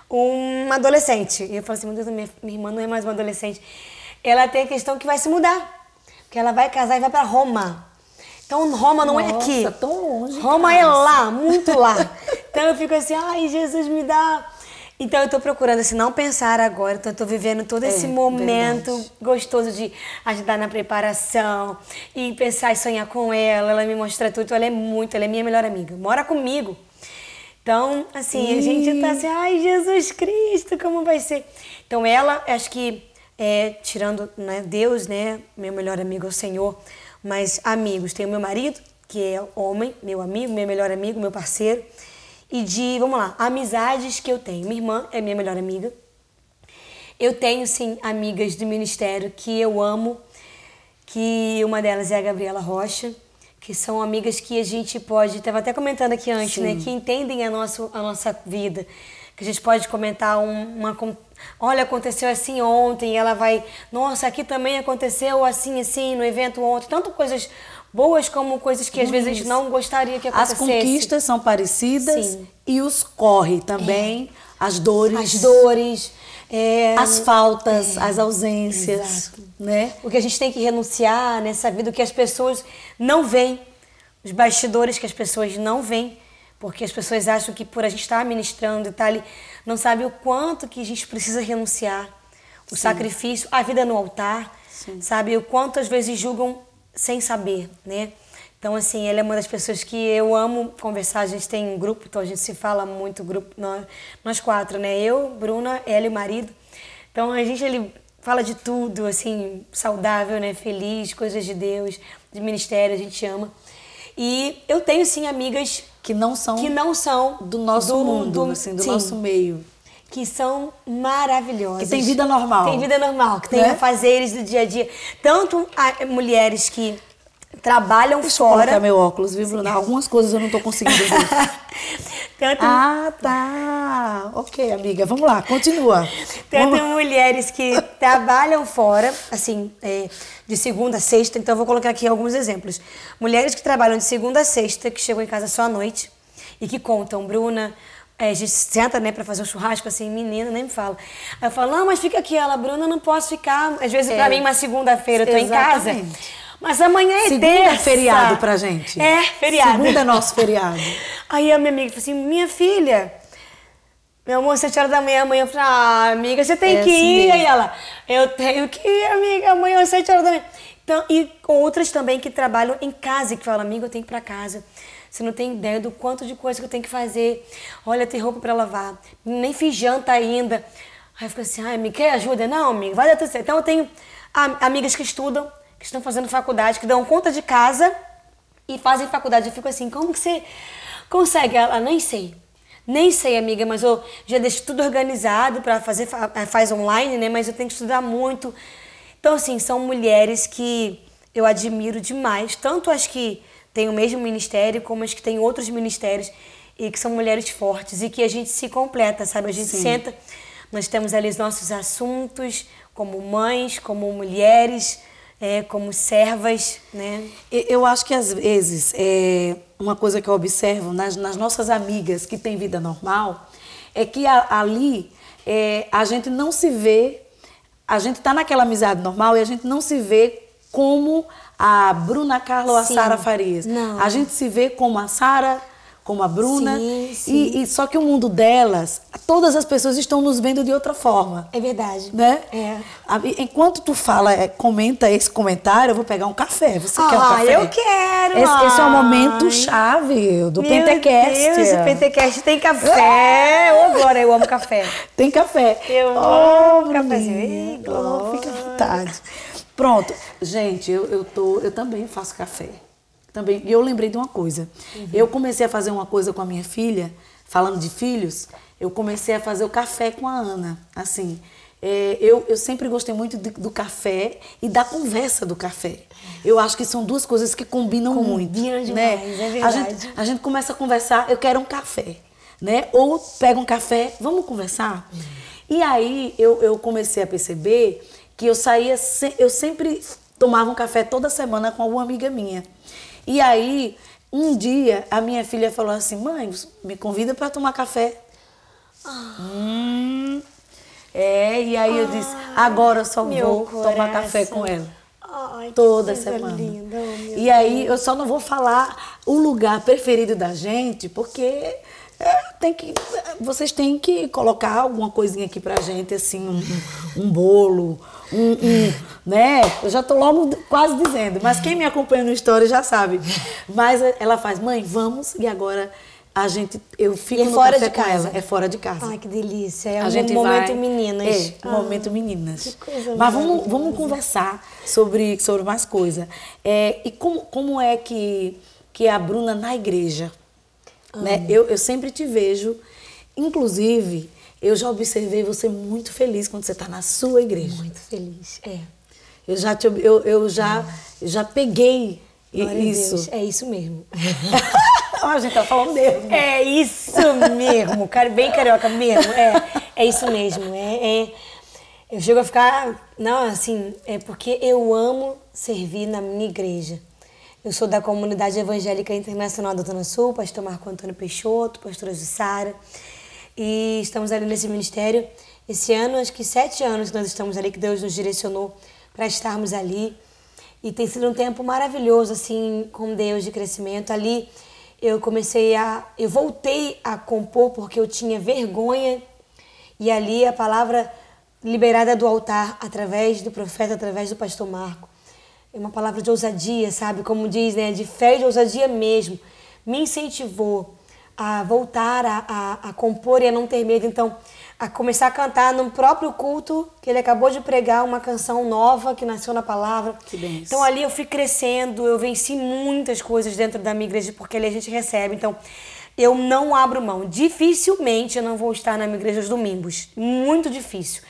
uma adolescente. E eu falo assim, meu Deus, minha, minha irmã não é mais uma adolescente. Ela tem a questão que vai se mudar, porque ela vai casar e vai para Roma. Então Roma não é Nossa, aqui. tão longe, Roma é lá, muito lá. Então eu fico assim, ai, Jesus me dá. Então eu tô procurando assim, não pensar agora. Então eu tô vivendo todo É, esse momento verdade. gostoso de ajudar na preparação e pensar e sonhar com ela. Ela me mostra tudo. Então, ela é muito, ela é minha melhor amiga. Mora comigo. Então, assim, a gente tá assim, ai, Jesus Cristo, como vai ser? Então ela, acho que, é, tirando né, Deus, né, meu melhor amigo é o Senhor, mas amigos, tem o meu marido, que é homem, meu amigo, meu melhor amigo, meu parceiro, e de, vamos lá, amizades que eu tenho. Minha irmã é minha melhor amiga. Eu tenho, sim, amigas do ministério que eu amo, que uma delas é a Gabriela Rocha, que são amigas que a gente pode, estava até comentando aqui antes, né, que entendem a nossa, a nossa vida, que a gente pode comentar um- uma, olha, aconteceu assim ontem, ela vai, nossa, aqui também aconteceu assim, assim, no evento ontem, tanto coisas boas como coisas que às vezes a gente não gostaria que As acontecesse. conquistas são parecidas Sim. e os corre também, as dores, As dores, é, as faltas, as ausências, Exato. né? o que a gente tem que renunciar nessa vida, o que as pessoas não veem, os bastidores que as pessoas não veem, porque as pessoas acham que por a gente estar ministrando e tal, ali, não sabe o quanto que a gente precisa renunciar, o sacrifício, a vida no altar, sabe, o quanto às vezes julgam sem saber, né? Então, assim, ela é uma das pessoas que eu amo conversar. A gente tem um grupo, então a gente se fala muito, grupo, nós, nós quatro, né? Eu, Bruna, ela e o marido. Então, a gente ele fala de tudo, assim, saudável, né? Feliz, coisas de Deus, de ministério, a gente ama. E eu tenho, sim, amigas Que não são que não são do nosso do- mundo, do- assim, do sim, nosso meio. Que são maravilhosas. Que tem vida normal. Tem vida normal, que tem Né? afazeres do dia a dia. Tanto a- mulheres que trabalham Deixa eu colocar fora. meu óculos, viu, Bruna? Algumas coisas eu não tô conseguindo ver. Tanto, ah, tá. Ok, amiga, vamos lá, continua. tanto Vamos- mulheres que trabalham fora, assim, é, de segunda a sexta. Então, eu vou colocar aqui alguns exemplos. Mulheres que trabalham de segunda a sexta, que chegam em casa só à noite e que contam, Bruna. É, a gente senta, né, pra fazer um churrasco, assim, menina, nem me fala. Aí eu falo, não, mas fica aqui. Ela, Bruna, não posso ficar. Às vezes, pra É. mim, uma segunda-feira, eu tô em casa. Exatamente. Mas amanhã é Segunda é terça. feriado pra gente. É, feriado. Segunda é nosso feriado. Aí a minha amiga falou assim, minha filha, meu amor, sete horas da manhã, amanhã eu falei, ah, amiga, você tem É que assim ir. mesmo. Aí ela, eu tenho que ir, amiga, amanhã às sete horas da manhã. Então, e outras também que trabalham em casa e que falam, amiga, eu tenho que ir pra casa. Você não tem ideia do quanto de coisa que eu tenho que fazer. Olha, tem roupa pra lavar. Nem fiz janta ainda. Aí eu fico assim, ai, amiga, quer ajuda? Não, amiga, vai dar tudo certo. Então eu tenho am- amigas que estudam, que estão fazendo faculdade, que dão conta de casa e fazem faculdade. Eu fico assim, como que você consegue? Ela, nem sei. Nem sei, amiga, mas eu já deixo tudo organizado para fazer, fa- eh, faz online, né? Mas eu tenho que estudar muito. Então, assim, são mulheres que eu admiro demais, tanto as que têm o mesmo ministério, como as que têm outros ministérios, e que são mulheres fortes e que a gente se completa, sabe? A gente senta, nós temos ali os nossos assuntos, como mães, como mulheres, eh, como servas, né? Eu acho que às vezes, é, uma coisa que eu observo nas, nas nossas amigas que têm vida normal, é que a- ali é, a gente não se vê, a gente está naquela amizade normal e a gente não se vê como a Bruna Carla ou a. Sara Farias. Não. A gente se vê como a Sara, como a Bruna. Sim, sim. E, e só que o mundo delas, todas as pessoas estão nos vendo de outra forma. É verdade. Né? É. Enquanto tu fala, é, comenta esse comentário, eu vou pegar um café. Você quer um Ah, café? eu quero, Esse, esse é o momento chave do Meu Pentecast. Deus, o Pentecast tem café. Ô, Glória, eu amo café. Tem café. Eu oh, amo Glória. Oh, fica à vontade. Pronto. Gente, eu, eu, tô, eu também faço café. Também. E eu lembrei de uma coisa. Uhum. Eu comecei a fazer uma coisa com a minha filha, falando de filhos, eu comecei a fazer o café com a Ana. Assim, é, eu, eu sempre gostei muito de- do café e da conversa do café. Eu acho que são duas coisas que combinam muito. Combinam né? demais, é A gente, a gente começa a conversar, eu quero um café, né? Ou pega um café, vamos conversar? E aí eu, eu comecei a perceber que eu saía, se- eu sempre tomava um café toda semana com alguma amiga minha. E aí, um dia, a minha filha falou assim, mãe, me convida para tomar café. Hum, é, e aí eu disse, agora eu só vou tomar café com ela. Ai, Toda semana. linda, oh, e aí eu só não vou falar o lugar preferido da gente, porque é, tem que, vocês têm que colocar alguma coisinha aqui pra gente, assim, um, um bolo, um, um, né? Eu já tô logo quase dizendo, mas quem me acompanha no story já sabe. Mas ela faz, mãe, vamos, e agora a gente, eu fico E é no fora de casa? ela. É fora de casa Ai, que delícia. É a um gente momento vai, meninas. É, Ah, momento meninas. que coisa Mas vamos, vamos conversar sobre, sobre mais coisa. É, e como, como é que, que é a Bruna na igreja? Né? Eu, eu sempre te vejo, inclusive, eu já observei você muito feliz quando você está na sua igreja. Muito feliz. É. Eu já, te, eu, eu já, eu já peguei Glória a isso. Deus. É isso mesmo. A gente tá falando mesmo. É isso mesmo, cara, bem carioca mesmo. É, é isso mesmo. É, é- eu chego a ficar, não, assim, é porque eu amo servir na minha igreja. Eu sou da comunidade evangélica internacional da Zona Sul, pastor Marco Antônio Peixoto, pastora Jussara, e estamos ali nesse ministério. Esse ano, acho que sete anos que nós estamos ali, que Deus nos direcionou para estarmos ali. E tem sido um tempo maravilhoso, assim, com Deus de crescimento. Ali eu comecei a. Eu voltei a compor porque eu tinha vergonha. E ali a palavra liberada do altar, através do profeta, através do pastor Marco. É uma palavra de ousadia, sabe? Como diz, né? De fé e de ousadia mesmo. Me incentivou a voltar a, a, a compor e a não ter medo. Então, a começar a cantar no próprio culto, que ele acabou de pregar uma canção nova que nasceu na palavra. Que benção. Então, ali eu fui crescendo, eu venci muitas coisas dentro da minha igreja, porque ali a gente recebe. Então, eu não abro mão. Dificilmente eu não vou estar na minha igreja aos domingos. Muito difícil.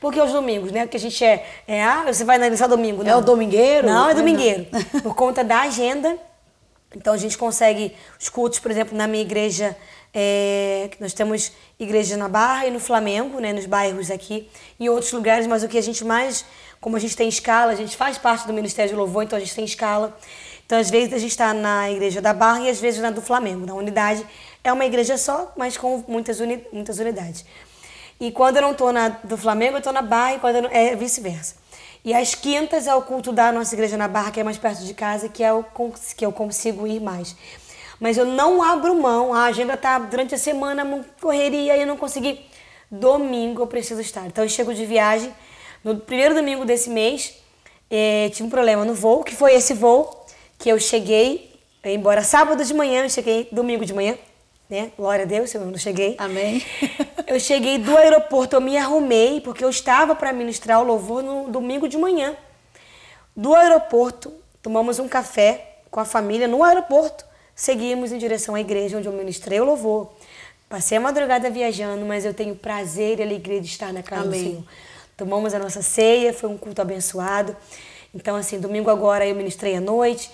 Porque aos domingos, né? Porque a gente é. é ah, você vai na só domingo, É não. o domingueiro? Não, é É, domingueiro. não. Por conta da agenda. Então a gente consegue os cultos, por exemplo, na minha igreja. é, nós temos igreja na Barra e no Flamengo, né, nos bairros aqui, em outros lugares, mas o que a gente mais, como a gente tem escala, a gente faz parte do Ministério de Louvor, então a gente tem escala. Então, às vezes, a gente está na igreja da Barra e às vezes na do Flamengo, na unidade. É uma igreja só, mas com muitas, uni muitas unidades. E quando eu não estou na do Flamengo, eu estou na Barra e quando não, é vice-versa. E às quintas é o culto da nossa igreja na Barra, que é mais perto de casa, que, é o, que eu consigo ir mais. Mas eu não abro mão, a agenda tá durante a semana, uma correria, e eu não consegui. Domingo eu preciso estar. Então eu chego de viagem, no primeiro domingo desse mês, eh, tive um problema no voo, que foi esse voo que eu cheguei, embora sábado de manhã, eu cheguei domingo de manhã, né? Glória a Deus, eu não cheguei. Amém. Eu cheguei do aeroporto, eu me arrumei, porque eu estava para ministrar o louvor no domingo de manhã. Do aeroporto, tomamos um café com a família no aeroporto, seguimos em direção à igreja onde eu ministrei o louvor. Passei a madrugada viajando, mas eu tenho prazer e alegria de estar na casa Amém. do Senhor. Tomamos a nossa ceia, foi um culto abençoado. Então, assim, domingo agora eu ministrei à noite.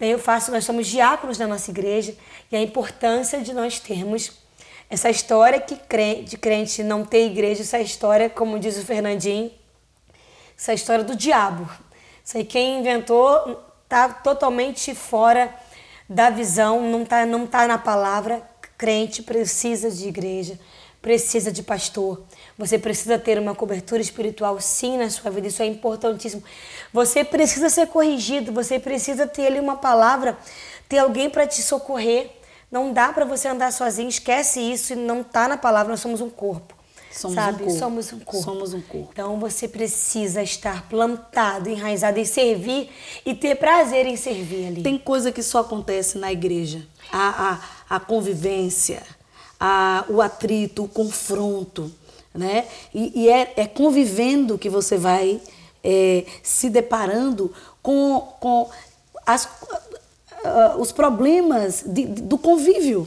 Eu faço, nós somos diáconos na nossa igreja e a importância de nós termos essa história que de crente não ter igreja, essa história, como diz o Fernandinho, essa história do diabo. Isso aí quem inventou tá totalmente fora da visão, não tá, não tá na palavra. Crente precisa de igreja, precisa de pastor. Você precisa ter uma cobertura espiritual sim na sua vida, isso é importantíssimo. Você precisa ser corrigido, você precisa ter ali uma palavra, ter alguém para te socorrer, Não dá para você andar sozinho, esquece isso, não tá na palavra, nós somos um corpo. Somos sabe? um corpo. Somos um corpo. Somos um corpo. Então você precisa estar plantado, enraizado em servir e ter prazer em servir ali. Tem coisa que só acontece na igreja. A, a, a convivência, a, o atrito, o confronto, né? E, e é, é convivendo que você vai é, se deparando com, com as, ah, os problemas de- do convívio.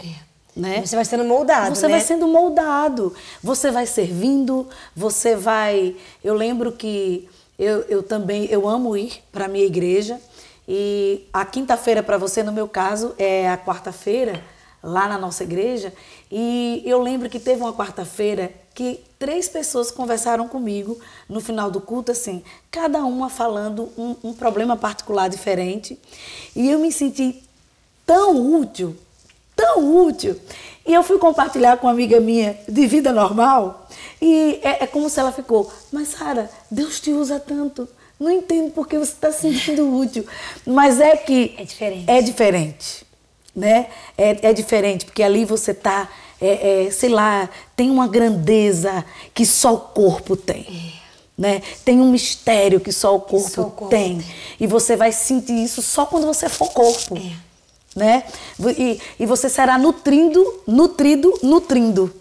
Né? Você vai sendo moldado, Você né? vai sendo moldado. Você vai servindo, você vai. Eu lembro que eu, eu também eu amo ir para minha igreja e a quinta-feira para você, no meu caso, é a quarta-feira lá na nossa igreja. E eu lembro que teve uma quarta-feira que três pessoas conversaram comigo no final do culto, assim, cada uma falando um, um problema particular diferente. E eu me senti tão útil, tão útil. E eu fui compartilhar com uma amiga minha de vida normal e é, é como se ela ficou, mas Sara, Deus te usa tanto. Não entendo porque você está se sentindo útil. Mas é que. É diferente. É diferente. Né? É, é diferente, porque ali você está, é, é, sei lá, tem uma grandeza que só o corpo tem. Né? Tem um mistério que só o corpo, só o corpo tem. tem. E você vai sentir isso só quando você for corpo. É. Né? E, e você será nutrindo, nutrido, nutrindo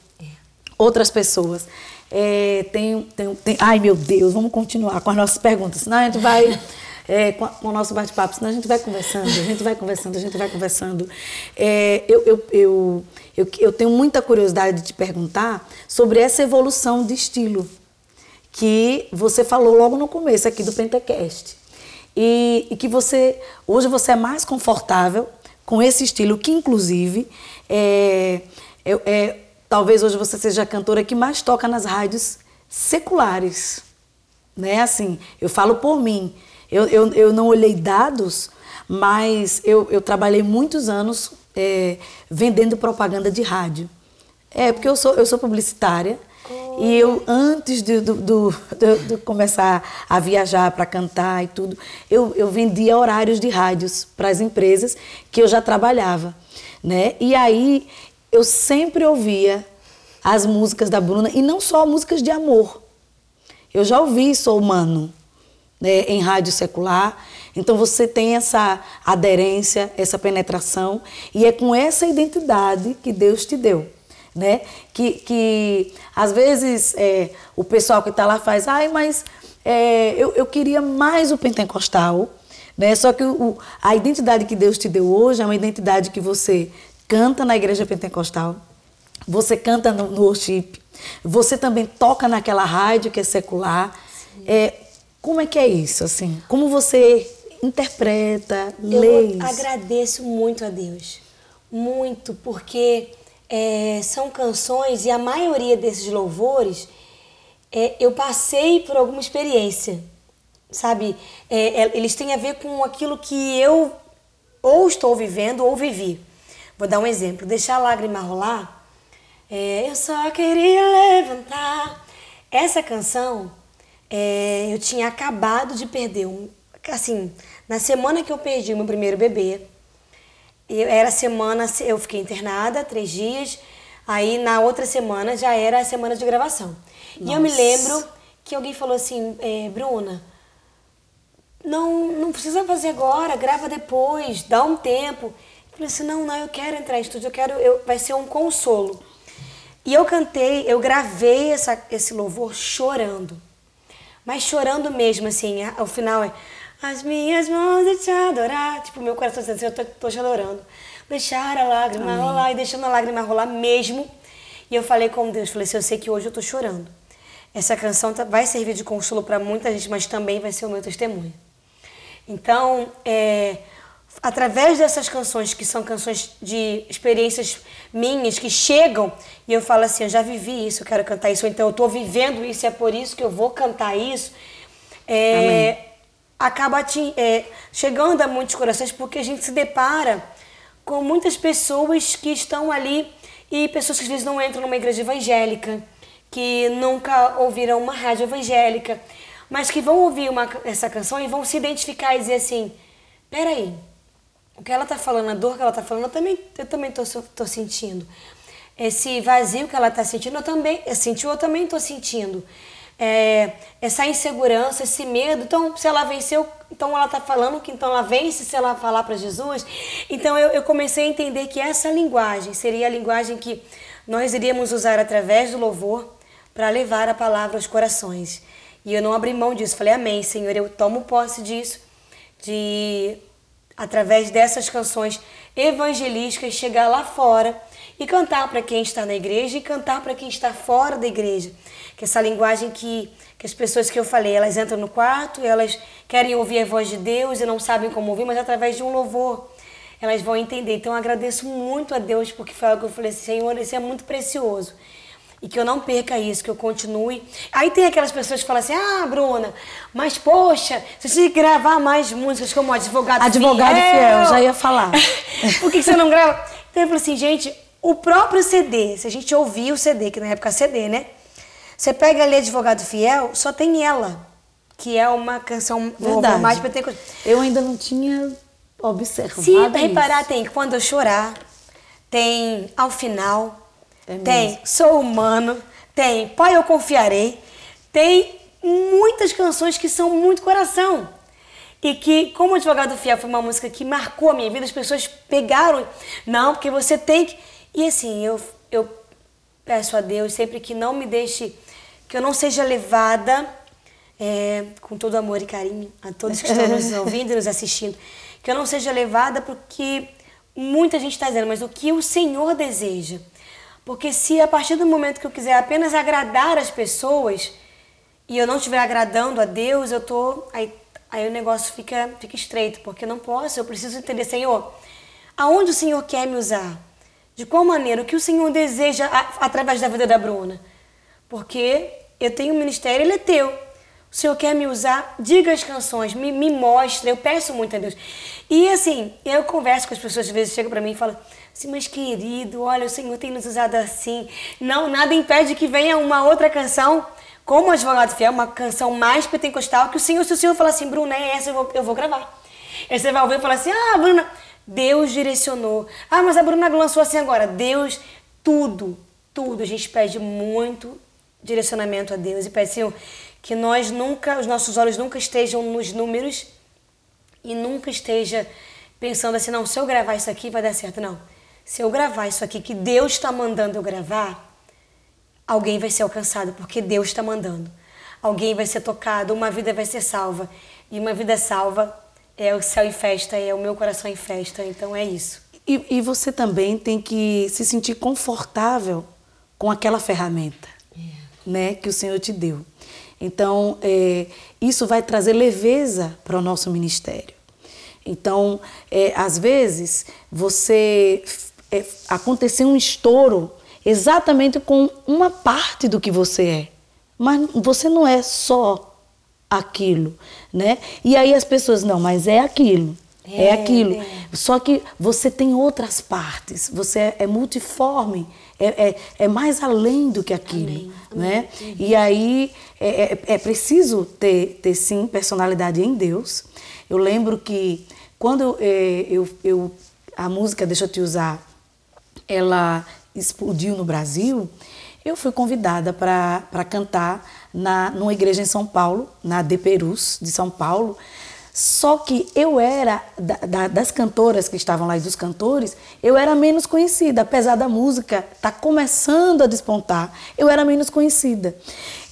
outras pessoas. É, tem, tem, tem- ai, meu Deus, vamos continuar com as nossas perguntas. Senão a gente vai. É, com, a- com o nosso bate-papo, senão a gente vai conversando, a gente vai conversando, a gente vai conversando. É, eu, eu, eu, eu, eu tenho muita curiosidade de te perguntar sobre essa evolução de estilo que você falou logo no começo aqui do Pentecast. E, e que você, hoje você é mais confortável com esse estilo, que inclusive é, é- é- talvez hoje você seja a cantora que mais toca nas rádios seculares. Né? Assim, eu falo por mim. Eu, eu, eu não olhei dados, mas eu, eu trabalhei muitos anos é, vendendo propaganda de rádio. É, porque eu sou, eu sou publicitária. E eu, antes de, do, do, de começar a viajar para cantar e tudo, eu, eu vendia horários de rádios para as empresas que eu já trabalhava. Né? E aí eu sempre ouvia as músicas da Bruna, e não só músicas de amor. Eu já ouvi Sou Humano né, em rádio secular. Então você tem essa aderência, essa penetração, e é com essa identidade que Deus te deu. Né? Que, que às vezes é, o pessoal que está lá faz, ai, mas é, eu, eu queria mais o pentecostal. Né? Só que o, a identidade que Deus te deu hoje é uma identidade que você canta na igreja pentecostal, você canta no, no worship, você também toca naquela rádio que é secular. É, como é que é isso, assim? Como você interpreta, lê Eu isso? agradeço muito a Deus. Muito, porque é, são canções e a maioria desses louvores é, eu passei por alguma experiência. Sabe? É, é, eles têm a ver com aquilo que eu ou estou vivendo ou vivi. Vou dar um exemplo. Deixar a lágrima rolar. É, eu só queria levantar. Essa canção, é, eu tinha acabado de perder um. Assim, na semana que eu perdi o meu primeiro bebê, eu, era semana, eu fiquei internada três dias. Aí na outra semana já era a semana de gravação. E eu me Nossa. lembro que alguém falou assim, é, Bruna, não, não precisa fazer agora, grava depois, dá um tempo. Eu falei assim, não, não, eu quero entrar em estúdio, eu quero, eu, vai ser um consolo. E eu cantei, eu gravei essa, esse louvor chorando. Mas chorando mesmo, assim, ao final é As minhas mãos de te adorar. Tipo, meu coração assim, eu tô, tô te adorando. Deixar a lágrima rolar e deixando a lágrima rolar mesmo. E eu falei com Deus, falei assim, eu sei que hoje eu tô chorando. Essa canção tá- vai servir de consolo para muita gente, mas também vai ser o meu testemunho. Então, é, através dessas canções, que são canções de experiências minhas, que chegam, e eu falo assim, eu já vivi isso, eu quero cantar isso, ou então eu estou vivendo isso, e é por isso que eu vou cantar isso, é, acaba ati- é, chegando a muitos corações, porque a gente se depara com muitas pessoas que estão ali, e pessoas que às vezes não entram numa igreja evangélica, que nunca ouviram uma rádio evangélica, mas que vão ouvir uma, essa canção e vão se identificar e dizer assim: peraí, o que ela tá falando, a dor que ela tá falando, eu também, eu também tô, tô sentindo. Esse vazio que ela tá sentindo, eu também, eu senti, eu também tô sentindo. É, essa insegurança, esse medo. Então, se ela venceu, então ela tá falando que então ela vence se ela falar para Jesus. Então, eu, eu comecei a entender que essa linguagem seria a linguagem que nós iríamos usar através do louvor para levar a palavra aos corações. E eu não abri mão disso. Falei, Amém, Senhor, eu tomo posse disso, de através dessas canções evangelísticas chegar lá fora e cantar para quem está na igreja e cantar para quem está fora da igreja. Que essa linguagem que, que as pessoas que eu falei, elas entram no quarto, elas querem ouvir a voz de Deus e não sabem como ouvir, mas através de um louvor elas vão entender. Então eu agradeço muito a Deus porque foi algo que eu falei assim, Senhor, isso é muito precioso. E que eu não perca isso, que eu continue. Aí tem aquelas pessoas que falam assim: ah, Bruna, mas poxa, você tinha que gravar mais músicas como Advogado, Advogado Fiel. Fiel, já ia falar. Por que você não grava? Então eu falei assim, gente, o próprio CD, se a gente ouvir o CD, que na época é CD, né? Você pega ali Advogado Fiel, só tem ela, que é uma canção Verdade. mais pentecostal. Eu ainda não tinha observado. Se reparar, tem Quando Eu Chorar, tem Ao Final, é tem Sou Humano, tem Pai Eu Confiarei, tem muitas canções que são muito coração. E que, como Advogado Fiel foi uma música que marcou a minha vida, as pessoas pegaram. Não, porque você tem que. E assim, eu, eu peço a Deus sempre que não me deixe, que eu não seja levada, é, com todo amor e carinho, a todos que estão nos ouvindo e nos assistindo, que eu não seja levada porque muita gente está dizendo, mas o que o Senhor deseja. Porque se a partir do momento que eu quiser apenas agradar as pessoas e eu não estiver agradando a Deus, eu tô aí, aí o negócio fica fica estreito, porque eu não posso, eu preciso entender, Senhor, aonde o Senhor quer me usar? De qual maneira? O que o Senhor deseja a, através da vida da Bruna? Porque eu tenho um ministério, ele é teu. O Senhor quer me usar, diga as canções, me, me mostre, eu peço muito a Deus. E assim, eu converso com as pessoas, às vezes chegam para mim e falam assim, mas querido, olha, o Senhor tem nos usado assim. Não, nada impede que venha uma outra canção, como Advogado Fiel, uma canção mais pentecostal, que o Senhor, se o Senhor falar assim, Bruna, é essa, eu vou, eu vou gravar. Aí você vai ouvir e falar assim, ah, Bruna, Deus direcionou. Ah, mas a Bruna lançou assim agora. Deus, tudo, tudo. A gente pede muito direcionamento a Deus e pede, Senhor, que nós nunca, os nossos olhos nunca estejam nos números e nunca esteja pensando assim, não, se eu gravar isso aqui vai dar certo. Não. Se eu gravar isso aqui que Deus está mandando eu gravar, alguém vai ser alcançado, porque Deus está mandando. Alguém vai ser tocado, uma vida vai ser salva. E uma vida salva é o céu em festa, é o meu coração em festa. Então é isso. E, e você também tem que se sentir confortável com aquela ferramenta é. né, que o Senhor te deu. Então, é, isso vai trazer leveza para o nosso ministério. Então, é, às vezes, você é, aconteceu um estouro exatamente com uma parte do que você é, mas você não é só aquilo, né? E aí as pessoas não, mas é aquilo. É, é aquilo. Só que você tem outras partes, você é multiforme, é, é, é, mais além do que aquilo. Amém. Né? Amém. E aí é, é, é, preciso ter, ter, sim, personalidade em Deus. Eu lembro que quando é, eu, eu, a música Deixa Eu Te Usar, ela explodiu no Brasil, eu fui convidada para cantar na, numa igreja em São Paulo, na De Perus, de São Paulo. Só que eu era, da, da, das cantoras que estavam lá e dos cantores, eu era menos conhecida. Apesar da música estar tá começando a despontar, eu era menos conhecida.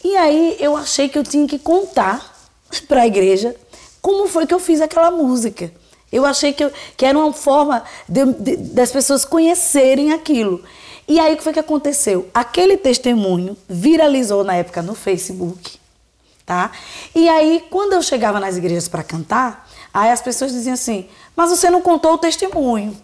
E aí eu achei que eu tinha que contar para a igreja como foi que eu fiz aquela música. Eu achei que, eu, que era uma forma de, de, das pessoas conhecerem aquilo. E aí o que foi que aconteceu? Aquele testemunho viralizou na época no Facebook, tá? E aí quando eu chegava nas igrejas para cantar, aí as pessoas diziam assim: "Mas você não contou o testemunho"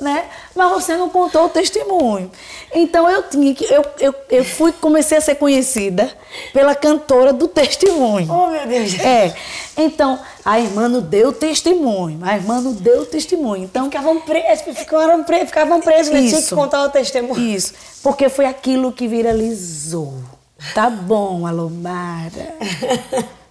né? Mas você não contou o testemunho. Então eu tinha que eu, eu, eu fui comecei a ser conhecida pela cantora do testemunho. Oh, meu Deus. É. Então, a irmã não deu testemunho, a irmã não deu testemunho. Então, ficavam presos, ficavam presos, ficavam presos, né? Tinha que contar o testemunho. Isso. Porque foi aquilo que viralizou. Tá bom, Alomara.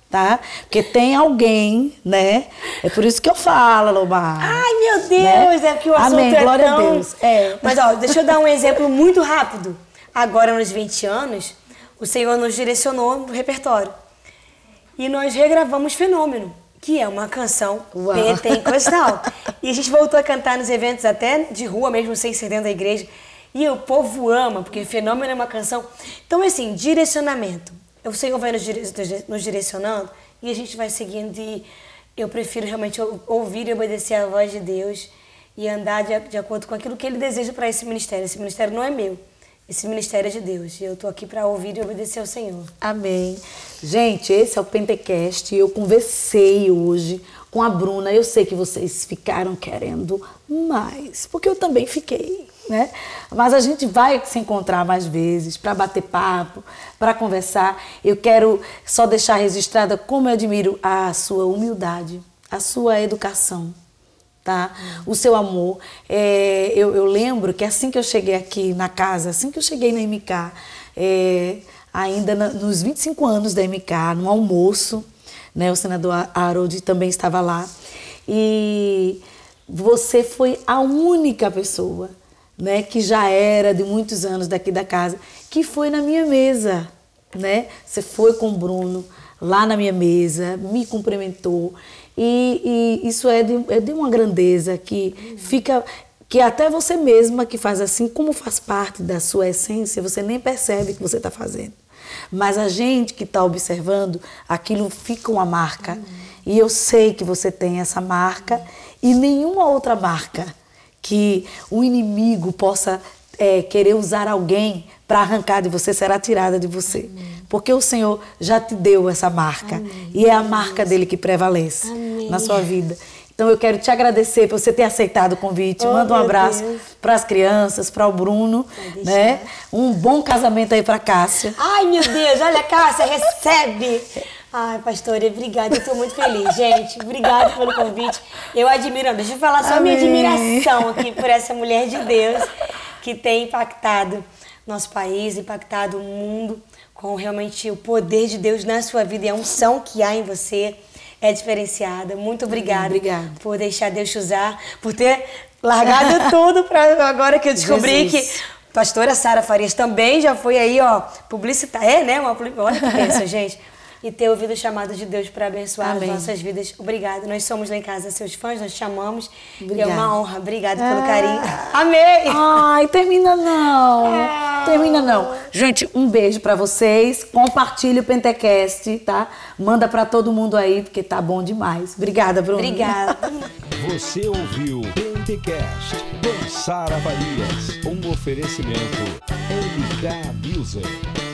tá? Porque tem alguém, né? É por isso que eu falo, Lomar. Ai, meu Deus, Né? é que o assunto Amém, é glória a tão... Deus. É. Mas, ó, deixa eu dar um exemplo muito rápido. Agora, nos 20 anos, o Senhor nos direcionou no repertório. E nós regravamos Fenômeno, que é uma canção Uau. pentecostal. e a gente voltou a cantar nos eventos até de rua mesmo, sem ser dentro da igreja. E o povo ama, porque Fenômeno é uma canção... Então, assim, direcionamento. O Senhor vai nos, dire- nos direcionando e a gente vai seguindo e eu prefiro realmente ou- ouvir e obedecer a voz de Deus e andar de, de acordo com aquilo que Ele deseja para esse ministério. Esse ministério não é meu, esse ministério é de Deus. E eu estou aqui para ouvir e obedecer ao Senhor. Amém. Gente, esse é o Pentecast. Eu conversei hoje com a Bruna. Eu sei que vocês ficaram querendo mais, porque eu também fiquei, né? Mas a gente vai se encontrar mais vezes para bater papo, para conversar. Eu quero só deixar registrada como eu admiro a sua humildade, a sua educação, tá? O seu amor. É, eu, eu lembro que assim que eu cheguei aqui na casa, assim que eu cheguei na MK, é, ainda na- nos 25 anos da MK, no almoço, né? O senador Harold também estava lá. E você foi a única pessoa, né, que já era de muitos anos daqui da casa, que foi na minha mesa, né? Você foi com o Bruno lá na minha mesa, me cumprimentou. E, e isso é de, é de uma grandeza que fica que até você mesma que faz assim, como faz parte da sua essência, você nem percebe que você está fazendo. Mas a gente que está observando, aquilo fica uma marca. E eu sei que você tem essa marca e nenhuma outra marca que o inimigo possa é, querer usar alguém para arrancar de você será tirada de você. Porque o Senhor já te deu essa marca. E é a marca dele que prevalece Amém. na sua vida. Então eu quero te agradecer por você ter aceitado o convite. Oh, Manda um abraço para as crianças, para o Bruno, Pode né? Um bom casamento aí para Cássia. Ai, meu Deus, olha, Cássia, recebe! Ai, pastora, obrigada, eu estou muito feliz, gente. Obrigada pelo convite. Eu admiro, deixa eu falar só a minha Amém. admiração aqui por essa mulher de Deus que tem impactado nosso país, impactado o mundo com realmente o poder de Deus na sua vida e a unção que há em você é diferenciada. Muito obrigada, Obrigada. por deixar Deus usar, por ter largado tudo para agora que eu descobri Jesus. que Pastora Sara Farias também já foi aí, ó, publicitária, é, né? Uma, olha que pensa, gente. E ter ouvido o chamado de Deus para abençoar Amém. as nossas vidas. Obrigada. Nós somos lá em casa seus fãs, nós te amamos. E é Obrigada. uma honra. Obrigada pelo Ah. carinho. Amei! Ai, termina não. Ah. Termina não. Gente, um beijo pra vocês. Compartilhe o Pentecast, tá? Manda pra todo mundo aí, porque tá bom demais. Obrigada, Bruno. Obrigada. Você ouviu Pentecast com Sara Farias, um oferecimento MK Music.